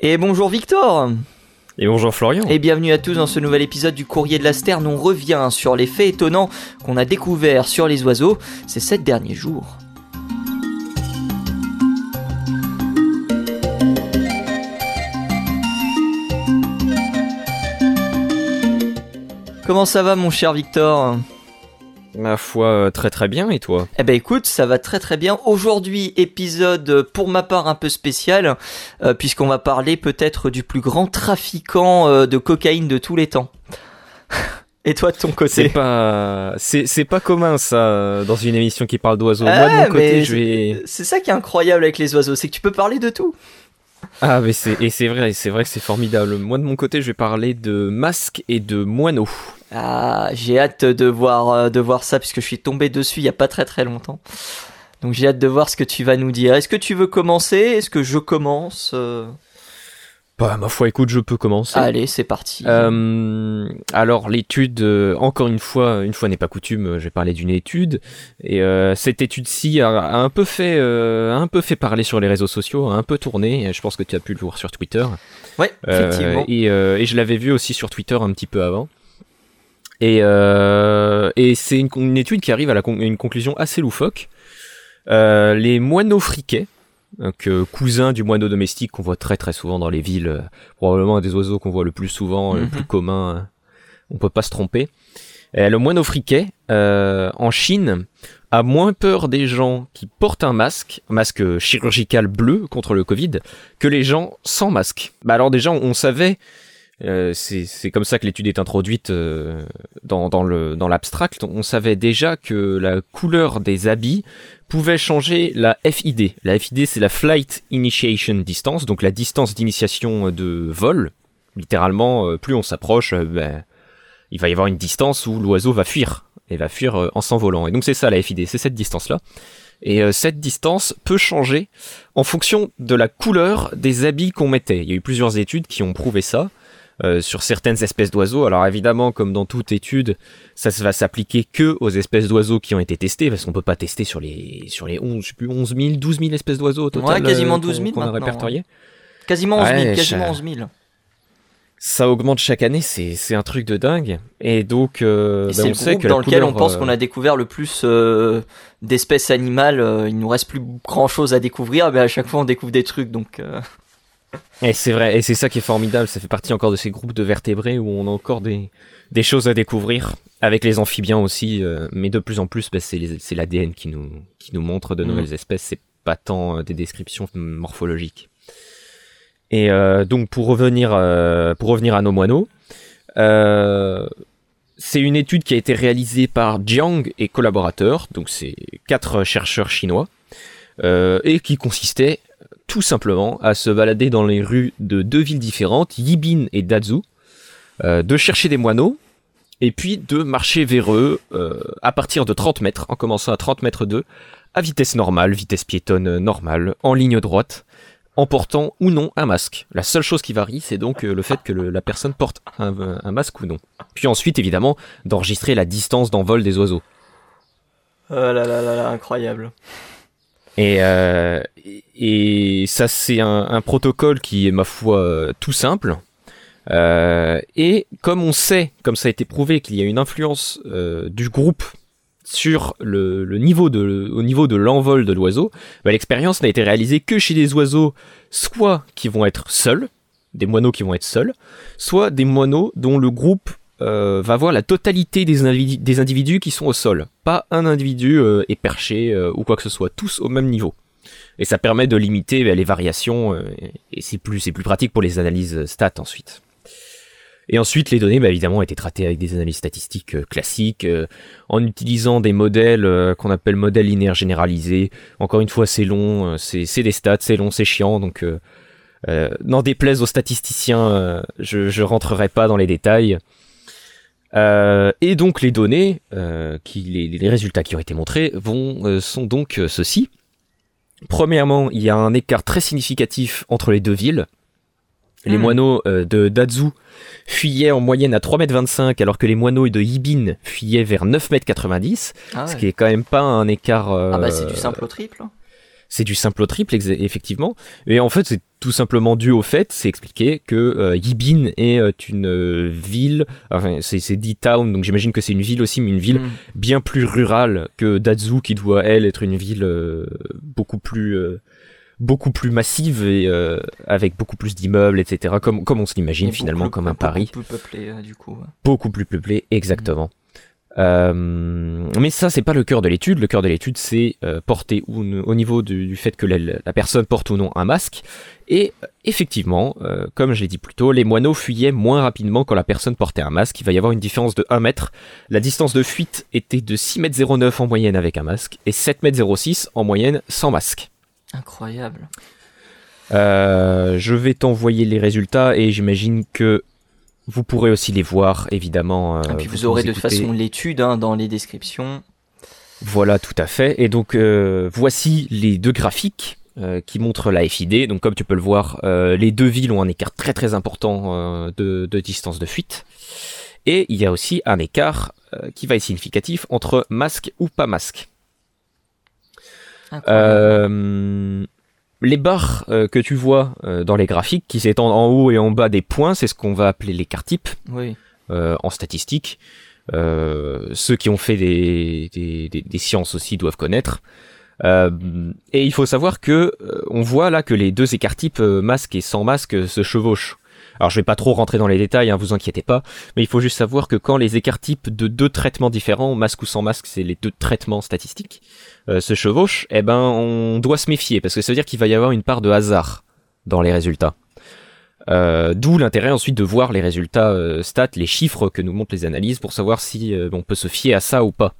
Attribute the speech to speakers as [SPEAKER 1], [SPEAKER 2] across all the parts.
[SPEAKER 1] Et bonjour Victor
[SPEAKER 2] Et bonjour Florian
[SPEAKER 1] Et bienvenue à tous dans ce nouvel épisode du Courrier de la Sterne. On revient sur les faits étonnants qu'on a découverts sur les oiseaux ces sept derniers jours. Comment ça va mon cher Victor?
[SPEAKER 2] Ma foi, euh, très très bien, et toi?
[SPEAKER 1] Eh ben écoute, ça va très très bien. Aujourd'hui, épisode euh, pour ma part un peu spécial, euh, puisqu'on va parler peut-être du plus grand trafiquant de cocaïne de tous les temps. Et toi de ton côté?
[SPEAKER 2] C'est pas, c'est, pas commun ça dans une émission qui parle d'oiseaux. Moi de mon côté, je vais.
[SPEAKER 1] C'est ça qui est incroyable avec les oiseaux, c'est que tu peux parler de tout.
[SPEAKER 2] Ah mais c'est et c'est vrai, c'est vrai que c'est formidable. Moi de mon côté, je vais parler de masques et de moineaux.
[SPEAKER 1] Ah, j'ai hâte de voir, euh, de voir ça puisque je suis tombé dessus il y a pas très très longtemps. Donc j'ai hâte de voir ce que tu vas nous dire. Est-ce que tu veux commencer? Est-ce que je commence euh?
[SPEAKER 2] Bah, ma foi, écoute, je peux commencer.
[SPEAKER 1] Allez, c'est parti.
[SPEAKER 2] Euh, alors, l'étude, encore une fois, une fois n'est pas coutume, j'ai parlé d'une étude, et cette étude-ci a, un peu fait, un peu fait parler sur les réseaux sociaux, a un peu tourné. Je pense que tu as pu le voir sur Twitter.
[SPEAKER 1] Ouais, effectivement.
[SPEAKER 2] et, et je l'avais vu aussi sur Twitter un petit peu avant. Et, euh, et c'est une, étude qui arrive à, la une conclusion assez loufoque. Euh, les moineaux friquets, donc euh, cousins du moineau domestique qu'on voit très très souvent dans les villes, euh, probablement un des oiseaux qu'on voit le plus souvent, le plus mhm. commun, on peut pas se tromper. le moineau friquet, en Chine, a moins peur des gens qui portent un masque, un masque chirurgical bleu contre le Covid, que les gens sans masque. Bah alors déjà, on savait euh, c'est comme ça que l'étude est introduite euh, dans, dans, le, dans l'abstract. On savait déjà que la couleur des habits pouvait changer la FID. La FID, c'est la Flight Initiation Distance, donc la distance d'initiation de vol. Littéralement, euh, plus on s'approche, ben, il va y avoir une distance où l'oiseau va fuir, et va fuir en s'envolant. Et donc c'est ça la FID, c'est cette distance-là. Et cette distance peut changer en fonction de la couleur des habits qu'on mettait. Il y a eu plusieurs études qui ont prouvé ça. Euh, sur certaines espèces d'oiseaux. Alors évidemment, comme dans toute étude, ça va s'appliquer que aux espèces d'oiseaux qui ont été testées, parce qu'on peut pas tester sur les sur les 11, je sais plus, 11 000, 12 000 espèces d'oiseaux au total.
[SPEAKER 1] Ouais, quasiment 12 euh, 000 qu'on a
[SPEAKER 2] répertorié.
[SPEAKER 1] Quasiment 11 000, quasiment 11 000
[SPEAKER 2] ça augmente chaque année, c'est, c'est un truc de dingue. Et donc,
[SPEAKER 1] euh, ben, c'est on sait que dans lequel on pense qu'on a découvert le plus d'espèces animales. il nous reste plus grand chose à découvrir, mais à chaque fois on découvre des trucs. Donc,
[SPEAKER 2] et c'est vrai, et c'est ça qui est formidable, ça fait partie encore de ces groupes de vertébrés où on a encore des, des choses à découvrir, avec les amphibiens aussi, euh, mais de plus en plus, bah, c'est l'ADN qui nous, qui nous montre de mm. nouvelles espèces, c'est pas tant euh, des descriptions morphologiques. Et euh, donc pour revenir, pour revenir à nos moineaux, c'est une étude qui a été réalisée par Jiang et collaborateurs, donc c'est quatre chercheurs chinois, et qui consistait tout simplement à se balader dans les rues de deux villes différentes, Yibin et Dazu, euh, de chercher des moineaux, et puis de marcher vers eux euh, à partir de 30 mètres, en commençant à 30 mètres d'eux, à vitesse normale, vitesse piétonne normale, en ligne droite, en portant ou non un masque. La seule chose qui varie, c'est donc euh, le fait que la personne porte un, un, masque ou non. Puis ensuite, évidemment, d'enregistrer la distance d'envol des oiseaux.
[SPEAKER 1] Oh là là là là, incroyable.
[SPEAKER 2] Et, euh, et ça, c'est un, protocole qui est, ma foi, tout simple. Euh, et comme on sait, comme ça a été prouvé, qu'il y a une influence euh, du groupe sur le, niveau de, au niveau de l'envol de l'oiseau, bah, l'expérience n'a été réalisée que chez des oiseaux, soit qui vont être seuls, des moineaux qui vont être seuls, soit des moineaux dont le groupe euh, va voir la totalité des, individus, qui sont au sol. Pas un individu euh, est perché euh, ou quoi que ce soit, tous au même niveau. Et ça permet de limiter les variations et c'est plus, plus pratique pour les analyses stats ensuite. Et ensuite, les données, bah, évidemment, ont été traitées avec des analyses statistiques classiques, en utilisant des modèles qu'on appelle modèles linéaires généralisés. Encore une fois, c'est long, c'est des stats, c'est long, c'est chiant, donc n'en déplaise aux statisticiens, je, je rentrerai pas dans les détails. Euh, et donc les données, euh, qui, les, résultats qui ont été montrés vont, euh, sont donc ceux-ci. Premièrement, il y a un écart très significatif entre les deux villes. Les hmm. moineaux de Dazu fuyaient en moyenne à 3,25 m alors que les moineaux de Yibin fuyaient vers 9,90 m, ah ce qui est quand même pas un écart...
[SPEAKER 1] ah bah c'est du simple au triple.
[SPEAKER 2] C'est du simple au triple, effectivement. Et en fait, c'est tout simplement dû au fait, c'est expliqué, que euh, Yibin est euh, une euh, ville, enfin, c'est dit town, donc j'imagine que c'est une ville aussi, mais une ville mm. bien plus rurale que Dazu, qui doit, elle, être une ville beaucoup plus beaucoup plus massive et avec beaucoup plus d'immeubles, etc. Comme, comme on se l'imagine finalement, comme un Paris.
[SPEAKER 1] Beaucoup plus peuplé, du coup.
[SPEAKER 2] Beaucoup plus peuplé, exactement. Euh, mais ça, c'est pas le cœur de l'étude. Le cœur de l'étude, c'est euh, porter ou, au niveau du, fait que la, personne porte ou non un masque. Et euh, effectivement, comme je l'ai dit plus tôt, les moineaux fuyaient moins rapidement quand la personne portait un masque. Il va y avoir une différence de 1 mètre. La distance de fuite était de 6 mètres 09 en moyenne avec un masque et 7 mètres 06 en moyenne sans masque.
[SPEAKER 1] Incroyable.
[SPEAKER 2] je vais t'envoyer les résultats et j'imagine que vous pourrez aussi les voir, évidemment.
[SPEAKER 1] Et euh, puis vous, aurez de toute façon l'étude hein, dans les descriptions.
[SPEAKER 2] Voilà, tout à fait. Et donc, euh, voici les deux graphiques euh, qui montrent la FID. Donc, comme tu peux le voir, les deux villes ont un écart très très important de, distance de fuite. Et il y a aussi un écart qui va être significatif entre masque ou pas masque. Les barres euh, que tu vois euh, dans les graphiques qui s'étendent en haut et en bas des points, c'est ce qu'on va appeler les types
[SPEAKER 1] oui.
[SPEAKER 2] Euh, en statistique. ceux qui ont fait des, des, sciences aussi doivent connaître. et il faut savoir que on voit là que les deux écarts types masque et sans masque se chevauchent. Alors je vais pas trop rentrer dans les détails, hein, vous inquiétez pas, mais il faut juste savoir que quand les écarts types de deux traitements différents, masque ou sans masque, c'est les deux traitements statistiques, euh, se chevauchent, eh ben on doit se méfier parce que ça veut dire qu'il va y avoir une part de hasard dans les résultats. Euh, D'où l'intérêt ensuite de voir les résultats euh, stats, les chiffres que nous montrent les analyses pour savoir si euh, on peut se fier à ça ou pas.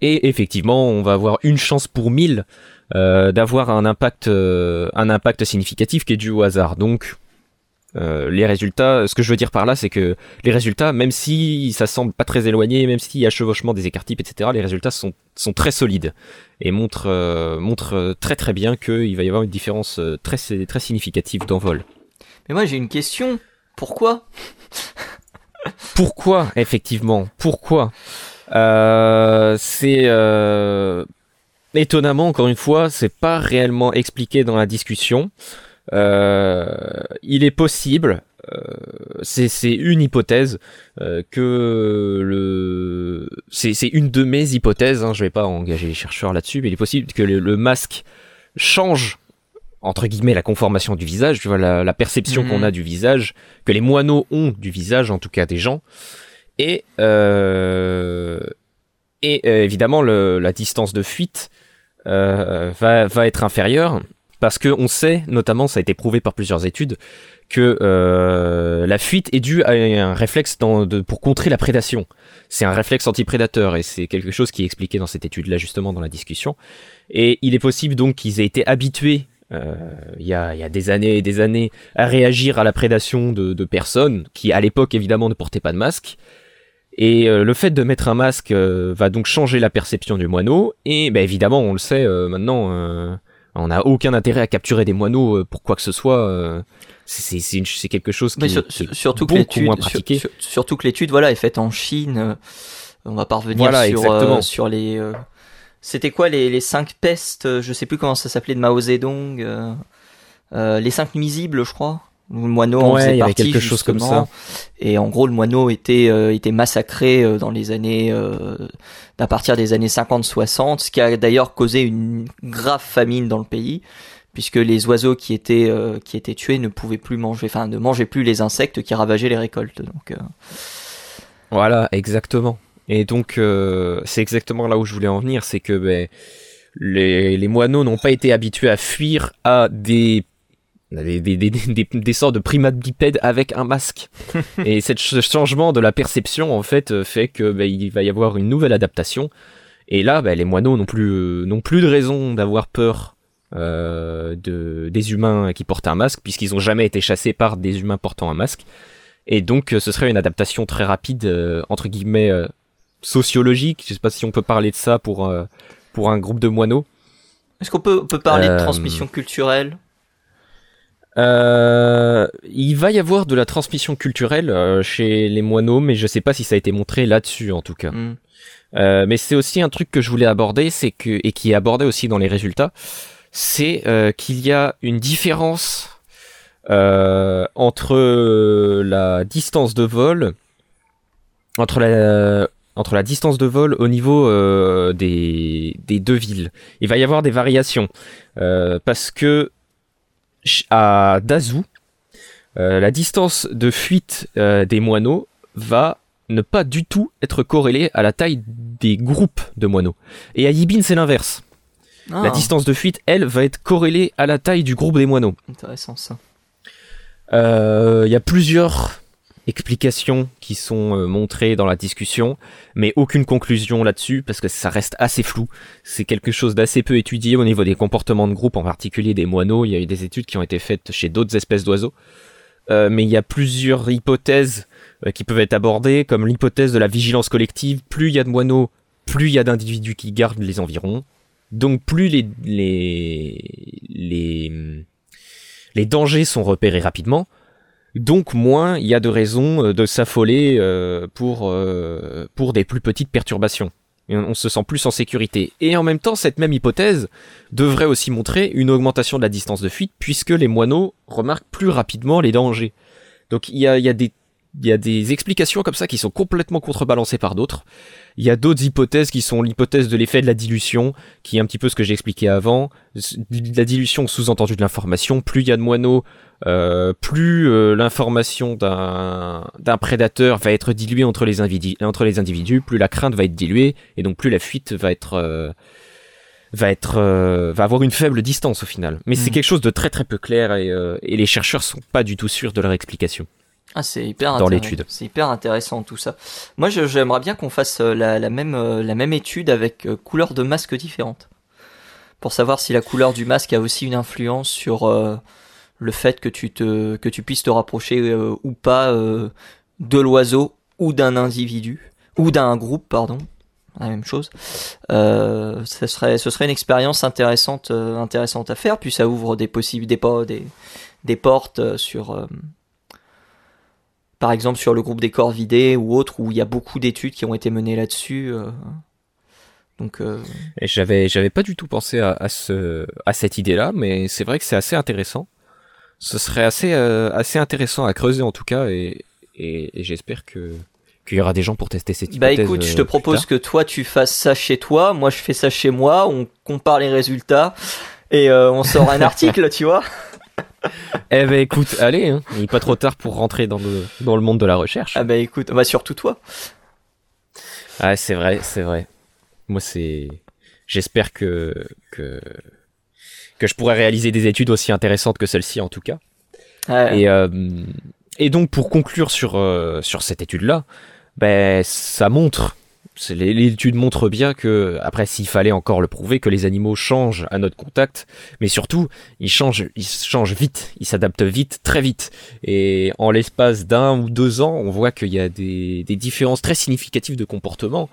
[SPEAKER 2] Et effectivement, on va avoir une chance pour mille d'avoir un impact, un impact significatif qui est dû au hasard. Donc euh, les résultats, ce que je veux dire par là, c'est que les résultats, même si ça semble pas très éloigné, même s'il y a chevauchement des écarts types, etc., les résultats sont, sont très solides et montrent, euh, montrent très très bien qu'il va y avoir une différence euh, très, très significative d'envol.
[SPEAKER 1] Mais moi j'ai une question. Pourquoi?
[SPEAKER 2] Pourquoi, effectivement Pourquoi? Euh, C'est étonnamment, encore une fois, c'est pas réellement expliqué dans la discussion. Euh, il est possible, euh, c'est une hypothèse euh, que le c'est une de mes hypothèses. Hein, je vais pas engager les chercheurs là-dessus, mais il est possible que le, masque change entre guillemets la conformation du visage, tu vois la, perception qu'on a mhm. du visage, que les moineaux ont du visage, en tout cas des gens, et euh, et évidemment le, la distance de fuite euh, va, va être inférieure parce que on sait, notamment, ça a été prouvé par plusieurs études, que euh, la fuite est due à un réflexe pour contrer la prédation. C'est un réflexe anti-prédateur et c'est quelque chose qui est expliqué dans cette étude-là justement dans la discussion. Et il est possible donc qu'ils aient été habitués euh, il y, a, des années et des années à réagir à la prédation de, personnes qui à l'époque évidemment ne portaient pas de masque. Et euh, le fait de mettre un masque va donc changer la perception du moineau. Et ben, évidemment, on le sait maintenant, on n'a aucun intérêt à capturer des moineaux euh, pour quoi que ce soit. Euh, c'est quelque chose qui, est, surtout beaucoup que moins pratiqué.
[SPEAKER 1] surtout que l'étude voilà est faite en Chine. Euh, on va pas revenir sur sur les. C'était quoi les, les cinq pestes Je sais plus comment ça s'appelait de Mao Zedong. les cinq nuisibles, je crois. Le moineau en faisait partie, quelque chose comme ça. Et en gros, le moineau était euh, était massacré euh, dans les années euh, à partir des années 50-60, ce qui a d'ailleurs causé une grave famine dans le pays, puisque les oiseaux qui étaient qui étaient tués ne pouvaient plus manger, enfin ne mangeaient plus les insectes qui ravageaient les récoltes. Donc
[SPEAKER 2] voilà, exactement. Et donc c'est exactement là où je voulais en venir, c'est que ben, les, les moineaux n'ont pas été habitués à fuir à des des, des, des, des, sortes de primates bipèdes avec un masque. et ce changement de la perception, en fait, euh, fait que bah, il va y avoir une nouvelle adaptation. Et là, bah, les moineaux n'ont plus, euh, n'ont plus de raison d'avoir peur euh, de, des humains qui portent un masque, puisqu'ils n'ont jamais été chassés par des humains portant un masque. Et donc, ce serait une adaptation très rapide, entre guillemets, sociologique. Je sais pas si on peut parler de ça pour, pour un groupe de moineaux.
[SPEAKER 1] Est-ce qu'on peut, peut parler de transmission culturelle?
[SPEAKER 2] Euh, il va y avoir de la transmission culturelle euh, chez les moineaux, mais je sais pas si ça a été montré là-dessus en tout cas. Hmm. Euh, mais c'est aussi un truc que je voulais aborder, c'est que et qui est abordé aussi dans les résultats, c'est qu'il y a une différence entre la distance de vol, entre la entre la distance de vol au niveau des, des deux villes. Il va y avoir des variations parce que à Dazou, euh, la distance de fuite euh, des moineaux va ne pas du tout être corrélée à la taille des groupes de moineaux. Et à Yibin, c'est l'inverse. La
[SPEAKER 1] Ah,
[SPEAKER 2] distance de fuite, elle, va être corrélée à la taille du groupe des moineaux.
[SPEAKER 1] Intéressant ça.
[SPEAKER 2] Euh, Il y a plusieurs explications qui sont euh, montrées dans la discussion, mais aucune conclusion là-dessus parce que ça reste assez flou. C'est quelque chose d'assez peu étudié au niveau des comportements de groupe, en particulier des moineaux. Il y a eu des études qui ont été faites chez d'autres espèces d'oiseaux. Euh, mais il y a plusieurs hypothèses euh, qui peuvent être abordées, comme l'hypothèse de la vigilance collective. Plus il y a de moineaux, plus il y a d'individus qui gardent les environs. Donc plus les, les, les, les dangers sont repérés rapidement, donc moins il y a de raisons euh, de s'affoler euh, pour, euh, pour des plus petites perturbations. On se sent plus en sécurité. Et en même temps, cette même hypothèse devrait aussi montrer une augmentation de la distance de fuite, puisque les moineaux remarquent plus rapidement les dangers. Donc il y a, il y a des il y a des explications comme ça qui sont complètement contrebalancées par d'autres. Il y a d'autres hypothèses qui sont l'hypothèse de l'effet de la dilution, qui est un petit peu ce que j'ai expliqué avant. La dilution sous-entendu de l'information. Plus il y a de moineaux, euh, plus euh, l'information d'un prédateur va être diluée entre les, individus, entre les individus, plus la crainte va être diluée, et donc plus la fuite va être euh, va être euh, va avoir une faible distance au final. Mais c'est
[SPEAKER 1] Mhm.
[SPEAKER 2] quelque chose de très très peu clair et, euh, et les chercheurs sont pas du tout sûrs de leur explication.
[SPEAKER 1] Ah, c'est hyper
[SPEAKER 2] Dans
[SPEAKER 1] intéressant.
[SPEAKER 2] l'étude.
[SPEAKER 1] C'est hyper intéressant tout ça. Moi, j'aimerais bien qu'on fasse euh, la, la même euh, la même étude avec euh, couleurs de masques différentes pour savoir si la couleur du masque a aussi une influence sur euh, le fait que tu te que tu puisses te rapprocher euh, ou pas euh, de l'oiseau ou d'un individu ou d'un groupe, pardon. La même chose. Euh, ce serait ce serait une expérience intéressante intéressante à faire puis ça ouvre des possibles des po- des des portes sur par exemple sur le groupe des corps vidés ou autre où il y a beaucoup d'études qui ont été menées là-dessus. euh. Donc euh,
[SPEAKER 2] Et j'avais j'avais pas du tout pensé à, à ce à cette idée-là, mais c'est vrai que c'est assez intéressant. Ce serait assez euh, assez intéressant à creuser en tout cas, et et, et j'espère que qu'il y aura des gens pour tester cette
[SPEAKER 1] bah
[SPEAKER 2] hypothèse.
[SPEAKER 1] écoute, je
[SPEAKER 2] euh,
[SPEAKER 1] te
[SPEAKER 2] plus
[SPEAKER 1] propose que toi tu fasses ça chez toi, moi je fais ça chez moi, on compare les résultats et euh, on sort un article, tu vois.
[SPEAKER 2] Eh ben écoute, allez, hein, il est pas trop tard pour rentrer dans le dans le monde de la recherche.
[SPEAKER 1] Ah bah écoute, bah surtout toi.
[SPEAKER 2] Ah c'est vrai, c'est vrai. Moi c'est j'espère que que que je pourrai réaliser des études aussi intéressantes que celle-ci en tout cas.
[SPEAKER 1] Ouais.
[SPEAKER 2] Et, euh, et donc pour conclure sur, euh, sur cette étude-là, ben, ça montre, l'étude montre bien que, après s'il fallait encore le prouver, que les animaux changent à notre contact, mais surtout, ils changent, ils changent vite, ils s'adaptent vite, très vite. Et en l'espace d'un ou deux ans, on voit qu'il y a des, différences très significatives de comportement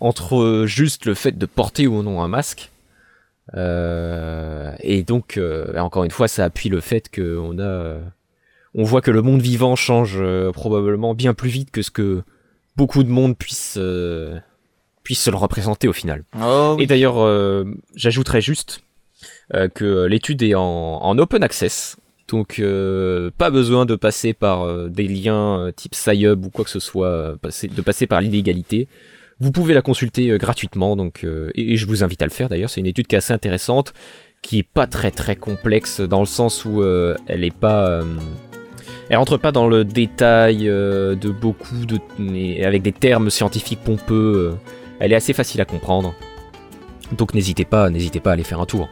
[SPEAKER 2] entre juste le fait de porter ou non un masque. Euh, et donc, euh, encore une fois, ça appuie le fait qu'on a, on voit que le monde vivant change euh, probablement bien plus vite que ce que beaucoup de monde puisse euh, puisse se le représenter au final.
[SPEAKER 1] Oh, oui.
[SPEAKER 2] Et d'ailleurs, euh, j'ajouterais juste euh, que l'étude est en, en open access, donc euh, pas besoin de passer par des liens type SciHub ou quoi que ce soit, passer- de passer par l'illégalité. Vous pouvez la consulter gratuitement, donc et, et je vous invite à le faire. D'ailleurs, c'est une étude qui est assez intéressante, qui est pas très très complexe dans le sens où euh, elle est pas euh, elle rentre pas dans le détail euh, de beaucoup de avec des termes scientifiques pompeux. euh, elle est assez facile à comprendre. Donc n'hésitez pas, n'hésitez pas à aller faire un tour.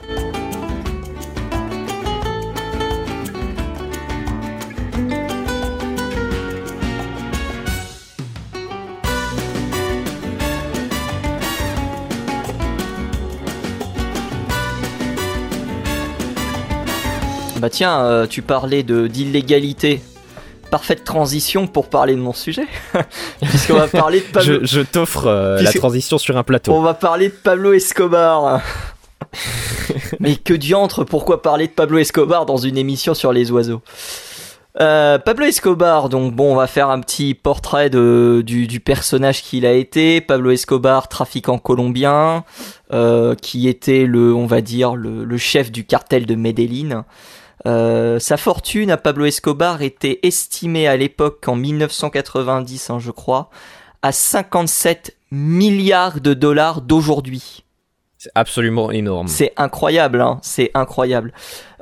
[SPEAKER 1] Bah tiens, euh, tu parlais de d'illégalité. Parfaite transition pour parler de mon sujet, puisqu'on va parler de Pablo.
[SPEAKER 2] Je, je t'offre euh, la transition sur un plateau.
[SPEAKER 1] On va parler de Pablo Escobar. Mais que diantre, pourquoi parler de Pablo Escobar dans une émission sur les oiseaux? Euh, Pablo Escobar, donc bon, on va faire un petit portrait de, du, du personnage qu'il a été. Pablo Escobar, trafiquant colombien, euh, qui était le, on va dire, le, le chef du cartel de Medellín. Euh, sa fortune à Pablo Escobar était estimée à l'époque en 1990, hein, je crois, à 57 milliards de dollars d'aujourd'hui.
[SPEAKER 2] C'est absolument énorme.
[SPEAKER 1] C'est incroyable, hein, c'est incroyable.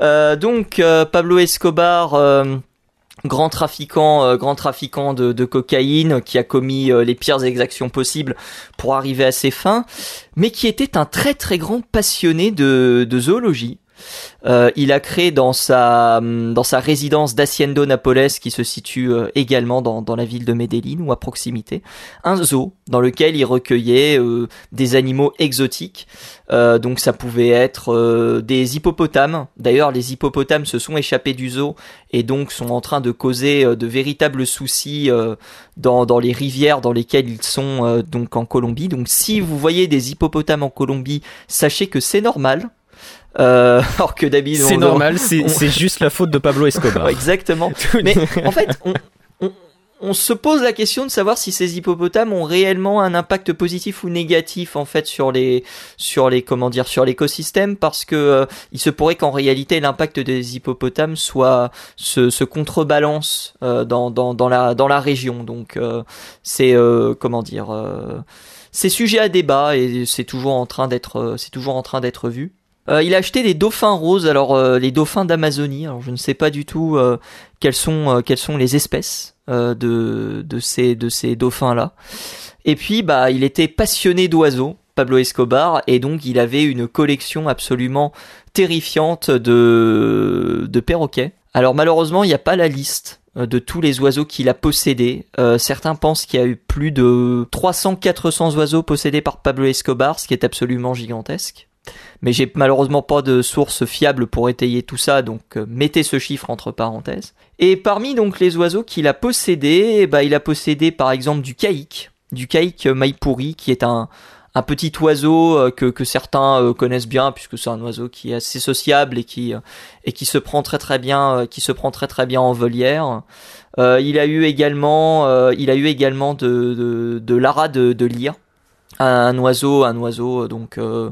[SPEAKER 1] Euh, donc euh, Pablo Escobar, euh, grand trafiquant, euh, grand trafiquant de, de cocaïne, qui a commis les pires exactions possibles pour arriver à ses fins, mais qui était un très très grand passionné de, de zoologie. Euh, il a créé dans sa dans sa résidence d'Haciendo Napoles, qui se situe euh, également dans, dans la ville de Medellín ou à proximité, un zoo dans lequel il recueillait euh, des animaux exotiques. Donc ça pouvait être des hippopotames. D'ailleurs, les hippopotames se sont échappés du zoo et donc sont en train de causer de véritables soucis dans, dans les rivières dans lesquelles ils sont donc en Colombie. Donc si vous voyez des hippopotames en Colombie, sachez que c'est normal. Euh, alors que d'habitude
[SPEAKER 2] C'est normal, c'est
[SPEAKER 1] on-
[SPEAKER 2] c'est juste la faute de Pablo Escobar.
[SPEAKER 1] Exactement. Mais en fait, on, on, on se pose la question de savoir si ces hippopotames ont réellement un impact positif ou négatif en fait sur les sur les comment dire sur l'écosystème parce que euh, il se pourrait qu'en réalité l'impact des hippopotames soit se, se contrebalance euh, dans, dans dans la dans la région. Donc euh, c'est euh, comment dire euh, c'est sujet à débat et c'est toujours en train d'être c'est toujours en train d'être vu. Euh, il a acheté des dauphins roses, alors euh, les dauphins d'Amazonie. Alors je ne sais pas du tout euh, quelles sont les espèces de ces dauphins là. Et puis bah il était passionné d'oiseaux, Pablo Escobar, et donc il avait une collection absolument terrifiante de perroquets. Alors malheureusement il n'y a pas la liste de tous les oiseaux qu'il a possédés. Certains pensent qu'il y a eu plus de 300-400 oiseaux possédés par Pablo Escobar, ce qui est absolument gigantesque. Mais j'ai malheureusement pas de source fiable pour étayer tout ça, donc euh, mettez ce chiffre entre parenthèses. Et parmi donc les oiseaux qu'il a possédés, ben, il a possédé par exemple du caïque, du caïque maïpouri, qui est un, un petit oiseau euh, que, que certains euh, connaissent bien, puisque c'est un oiseau qui est assez sociable et qui, et qui se prend très très bien, qui se prend très très bien en volière. Il a eu également, il a eu également de, de, de l'ara de, de lyre, un oiseau, un oiseau euh, donc euh,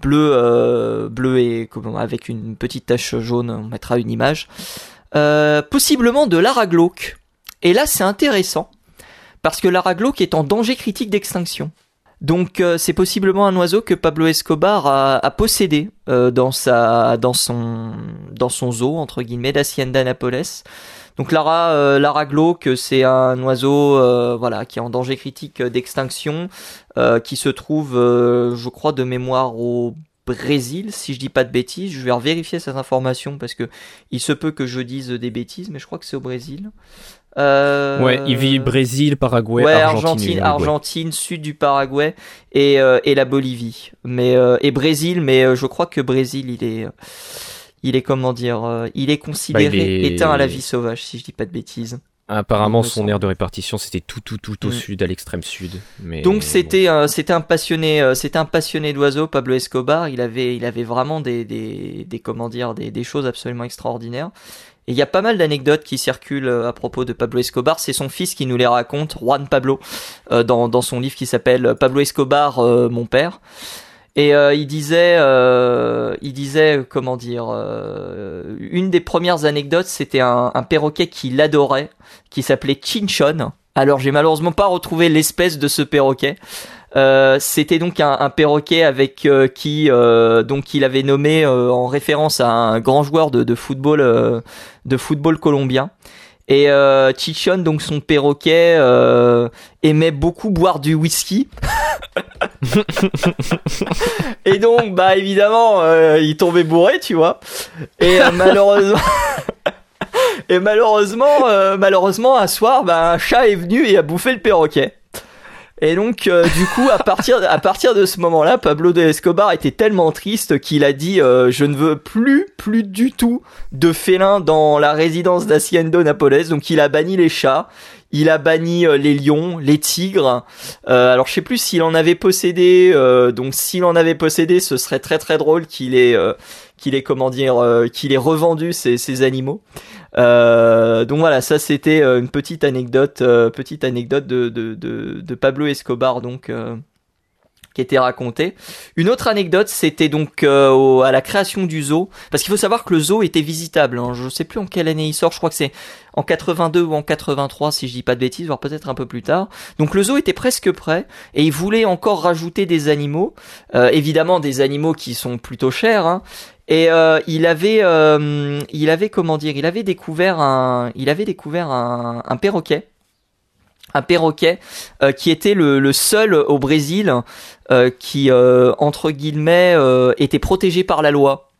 [SPEAKER 1] bleu, euh, bleu et avec une petite tache jaune. On mettra une image. Possiblement de l'ara glauque. Et là, c'est intéressant parce que l'ara glauque est en danger critique d'extinction. Donc c'est possiblement un oiseau que Pablo Escobar a, possédé dans sa dans son dans son zoo entre guillemets d'Hacienda Napoles. Donc Lara euh, Lara glauque c'est un oiseau euh, voilà qui est en danger critique d'extinction euh, qui se trouve euh, je crois de mémoire au Brésil si je dis pas de bêtises, je vais vérifier cette information parce que il se peut que je dise des bêtises mais je crois que c'est au Brésil. Euh,
[SPEAKER 2] Ouais, il vit Brésil, Paraguay,
[SPEAKER 1] ouais,
[SPEAKER 2] Argentine,
[SPEAKER 1] Argentine, sud du Paraguay et, euh, et la Bolivie. Mais euh, et Brésil, mais euh, je crois que Brésil, il est, euh, il est comment dire, euh, il est considéré
[SPEAKER 2] Bah, il est-
[SPEAKER 1] éteint à la vie sauvage, si je dis pas de bêtises.
[SPEAKER 2] Apparemment, son aire de répartition, c'était tout, tout, tout au
[SPEAKER 1] Mm.
[SPEAKER 2] sud, à l'extrême sud. Mais
[SPEAKER 1] Donc
[SPEAKER 2] bon.
[SPEAKER 1] c'était, euh, c'était un passionné, euh, c'était un passionné d'oiseaux, Pablo Escobar. Il avait, il avait vraiment des, des, des comment dire, des, des choses absolument extraordinaires. Et il y a pas mal d'anecdotes qui circulent euh, à propos de Pablo Escobar. C'est son fils qui nous les raconte, Juan Pablo, euh, dans, dans son livre qui s'appelle Pablo Escobar, mon père. Et euh, il disait, euh, il disait, euh, comment dire, euh, une des premières anecdotes, c'était un, un perroquet qu'il adorait, qui s'appelait Chinchon. Alors j'ai malheureusement pas retrouvé l'espèce de ce perroquet. Euh, c'était donc un, un perroquet avec euh, qui euh, donc il avait nommé euh, en référence à un grand joueur de, de football euh, de football colombien. Et Chichon, donc son perroquet, aimait beaucoup boire du whisky. et donc, bah évidemment, euh, il tombait bourré, tu vois. Et euh, malheureusement, et malheureusement, euh, malheureusement, un soir, bah, un chat est venu et a bouffé le perroquet. Et donc, euh, du coup, à partir, à partir de ce moment-là, Pablo de Escobar était tellement triste qu'il a dit euh, Je ne veux plus, plus du tout de félins dans la résidence d'Haciendo Napoles. Donc, il a banni les chats, il a banni euh, les lions, les tigres. Alors, je sais plus s'il en avait possédé. donc, s'il en avait possédé, ce serait très très drôle qu'il ait, qu'il ait comment dire, qu'il ait revendu ces, ces animaux. Donc voilà, ça c'était une petite anecdote, petite anecdote de, de, de, de, Pablo Escobar donc qui était raconté. Une autre anecdote, c'était donc euh, à la création du zoo, parce qu'il faut savoir que le zoo était visitable. Hein. Je sais plus en quelle année il sort, je crois que c'est en 82 ou en 83 si je dis pas de bêtises, voire peut-être un peu plus tard. Donc le zoo était presque prêt et il voulait encore rajouter des animaux, euh, évidemment des animaux qui sont plutôt chers. Hein. Et euh, il avait, il avait comment dire, il avait découvert un, il avait découvert un, un perroquet un perroquet euh, qui était le, seul au Brésil euh, qui, euh, entre guillemets, était protégé par la loi.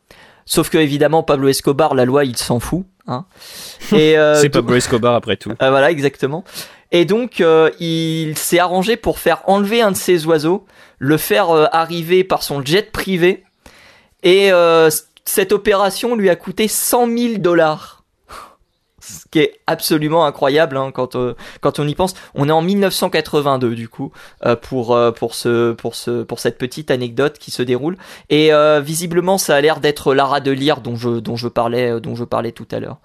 [SPEAKER 1] Sauf que évidemment Pablo Escobar, la loi, il s'en fout. Hein.
[SPEAKER 2] Et c'est Pablo Escobar après tout.
[SPEAKER 1] Ah, voilà, exactement. Et donc il s'est arrangé pour faire enlever un de ses oiseaux, le faire arriver par son jet privé. Et cette opération lui a coûté 100 000 dollars ce qui est absolument incroyable hein, quand euh, quand on y pense. On est en 1982 du coup euh, pour euh, pour ce pour ce pour cette petite anecdote qui se déroule et visiblement ça a l'air d'être Lara de Lire dont je parlais dont je parlais tout à l'heure.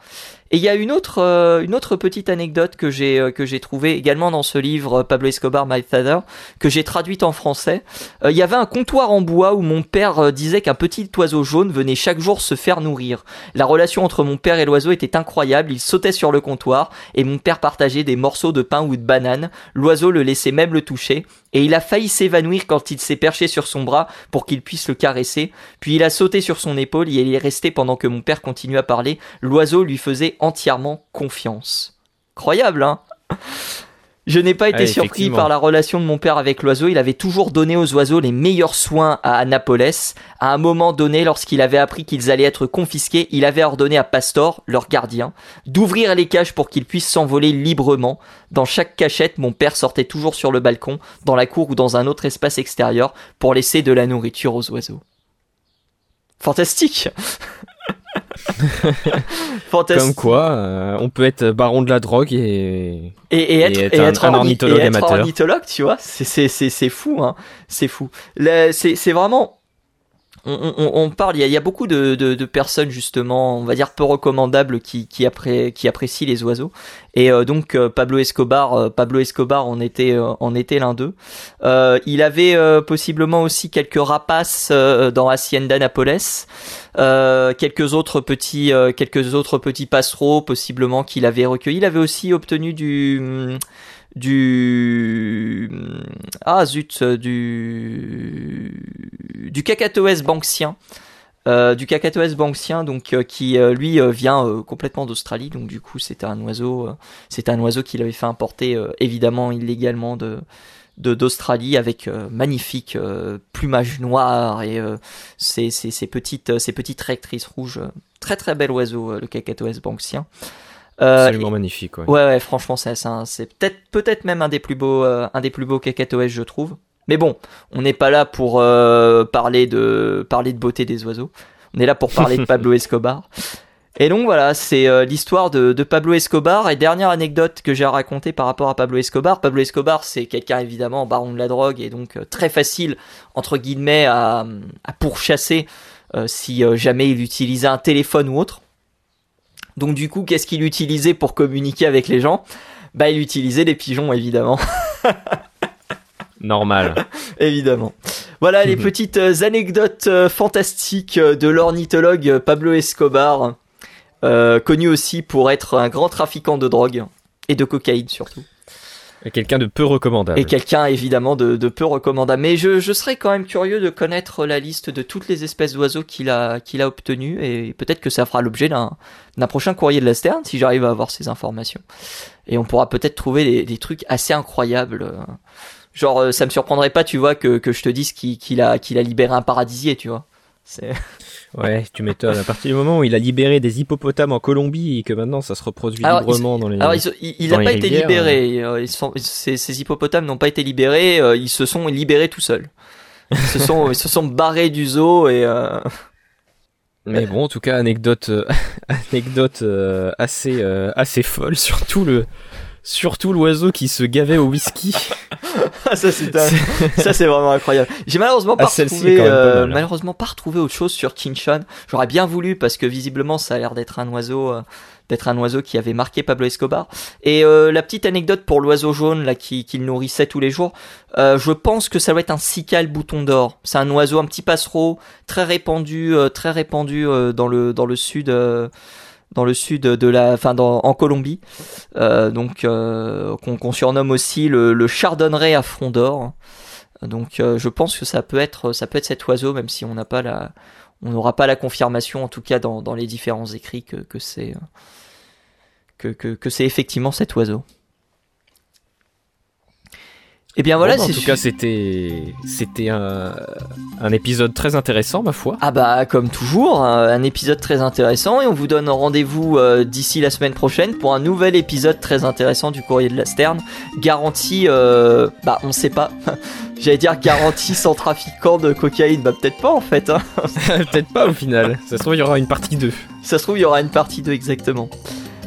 [SPEAKER 1] Et il y a une autre, euh, une autre petite anecdote que j'ai euh, trouvée également dans ce livre euh, Pablo Escobar My Father que j'ai traduite en français. Il y avait un comptoir en bois où mon père disait qu'un petit oiseau jaune venait chaque jour se faire nourrir. La relation entre mon père et l'oiseau était incroyable. Il sautait sur le comptoir et mon père partageait des morceaux de pain ou de banane. L'oiseau le laissait même le toucher et il a failli s'évanouir quand il s'est perché sur son bras pour qu'il puisse le caresser, puis il a sauté sur son épaule et il est resté pendant que mon père continuait à parler, l'oiseau lui faisait entièrement confiance. Croyable, hein je n'ai pas été surpris par la relation de mon père avec l'oiseau. Il avait toujours donné aux oiseaux les meilleurs soins à Annapolis. À un moment donné, lorsqu'il avait appris qu'ils allaient être confisqués, il avait ordonné à Pastor, leur gardien, d'ouvrir les cages pour qu'ils puissent s'envoler librement. Dans chaque cachette, mon père sortait toujours sur le balcon, dans la cour ou dans un autre espace extérieur pour laisser de la nourriture aux oiseaux. Fantastique
[SPEAKER 2] Comme quoi, euh, on peut être baron de la drogue et
[SPEAKER 1] et, être, un, ornithologue amateur. ornithologue, tu vois, c'est c'est fou, hein, c'est fou. C'est vraiment on, parle, il y, a, beaucoup de, personnes justement, on va dire peu recommandables qui, qui, apprécient les oiseaux. Et euh, donc euh, Pablo Escobar, euh, Pablo Escobar en était, en était l'un d'eux. il avait possiblement aussi quelques rapaces dans Hacienda Napoles, quelques autres petits, quelques autres petits passereaux possiblement qu'il avait recueillis. Il avait aussi obtenu du du ah zut du du cacatoès banksien euh, du cacatoès banksien donc euh, qui euh, lui vient complètement d'Australie donc du coup c'était un oiseau c'est un oiseau qu'il avait fait importer évidemment illégalement de d'Australie avec magnifique plumage noir et ces, ces, petites ces petites rectrices rouges très très bel oiseau le cacatoès banksien
[SPEAKER 2] euh, Absolument magnifique. Ouais.
[SPEAKER 1] ouais, ouais franchement, c'est c'est peut-être peut-être même un des plus beaux euh, un des plus beaux cacatoès, je trouve. Mais bon, on n'est pas là pour euh, parler de parler de beauté des oiseaux. On est là pour parler de Pablo Escobar. Et donc voilà, c'est l'histoire de, de, Pablo Escobar. Et dernière anecdote que j'ai à raconter par rapport à Pablo Escobar. Pablo Escobar, c'est quelqu'un évidemment baron de la drogue et donc très facile entre guillemets à, à pourchasser si jamais il utilisait un téléphone ou autre. Donc du coup, qu'est-ce qu'il utilisait pour communiquer avec les gens? Bah, il utilisait les pigeons, évidemment.
[SPEAKER 2] Normal.
[SPEAKER 1] évidemment. Voilà les petites euh, anecdotes euh, fantastiques euh, de l'ornithologue Pablo Escobar, connu aussi pour être un grand trafiquant de drogue et de cocaïne surtout.
[SPEAKER 2] Et quelqu'un de peu recommandable.
[SPEAKER 1] Et quelqu'un évidemment de, peu recommandable. Mais je, je, serais quand même curieux de connaître la liste de toutes les espèces d'oiseaux qu'il a, qu'il a obtenues et peut-être que ça fera l'objet d'un, prochain courrier de la Stern si j'arrive à avoir ces informations. Et on pourra peut-être trouver des, des, trucs assez incroyables. Genre, euh, ça me surprendrait pas, tu vois, que, que je te dise qu'il, a, qu'il a libéré un paradisier, tu vois.
[SPEAKER 2] Ouais, tu m'étonnes. À partir du moment où il a libéré des hippopotames en Colombie et que maintenant ça se reproduit librement dans les.
[SPEAKER 1] Alors, il n'a pas été libéré. Euh, ils sont, ces, ces, hippopotames n'ont pas été libérés. Euh, ils se sont libérés tout seuls. Ils se sont, ils se sont barrés du zoo et. Euh...
[SPEAKER 2] Mais bon, en tout cas, anecdote, anecdote assez, assez folle. Surtout le, Surtout l'oiseau qui se gavait au whisky.
[SPEAKER 1] Ah, ça c'est ça c'est vraiment incroyable. J'ai malheureusement pas
[SPEAKER 2] Ah,
[SPEAKER 1] retrouvé
[SPEAKER 2] pas
[SPEAKER 1] euh,
[SPEAKER 2] mal.
[SPEAKER 1] malheureusement pas retrouvé autre chose sur Kinchan. J'aurais bien voulu parce que visiblement ça a l'air d'être un oiseau euh, d'être un oiseau qui avait marqué Pablo Escobar. Et euh, la petite anecdote pour l'oiseau jaune là qui qu'il nourrissait tous les jours, euh, je pense que ça doit être un cicale bouton d'or. C'est un oiseau un petit passereau très répandu euh, très répandu euh, dans le dans le sud euh, dans le sud de la, enfin dans, en Colombie, euh, donc euh, qu'on surnomme aussi le, le chardonneret à front d'or. Donc euh, je pense que ça peut être, ça peut être cet oiseau, même si on n'a pas la, on n'aura pas la confirmation, en tout cas dans, les différents écrits que, c'est, que c'est effectivement cet oiseau. Et bien voilà,
[SPEAKER 2] Bon, en tout cas, c'était c'était un, un épisode très intéressant, ma foi.
[SPEAKER 1] Ah bah comme toujours, un, un épisode très intéressant et on vous donne rendez-vous euh, d'ici la semaine prochaine pour un nouvel épisode très intéressant du courrier de la Sterne. Garantie, euh, bah on sait pas. J'allais dire garantie sans trafiquant de cocaïne, bah peut-être pas en fait. Hein.
[SPEAKER 2] Peut-être pas au final. Ça se trouve, il y aura une partie 2.
[SPEAKER 1] Ça se trouve il y aura une partie 2 exactement.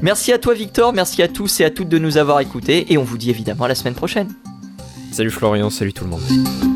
[SPEAKER 1] Merci à toi Victor, merci à tous et à toutes de nous avoir écoutés et on vous dit évidemment à la semaine prochaine.
[SPEAKER 2] Salut Florian, salut tout le monde.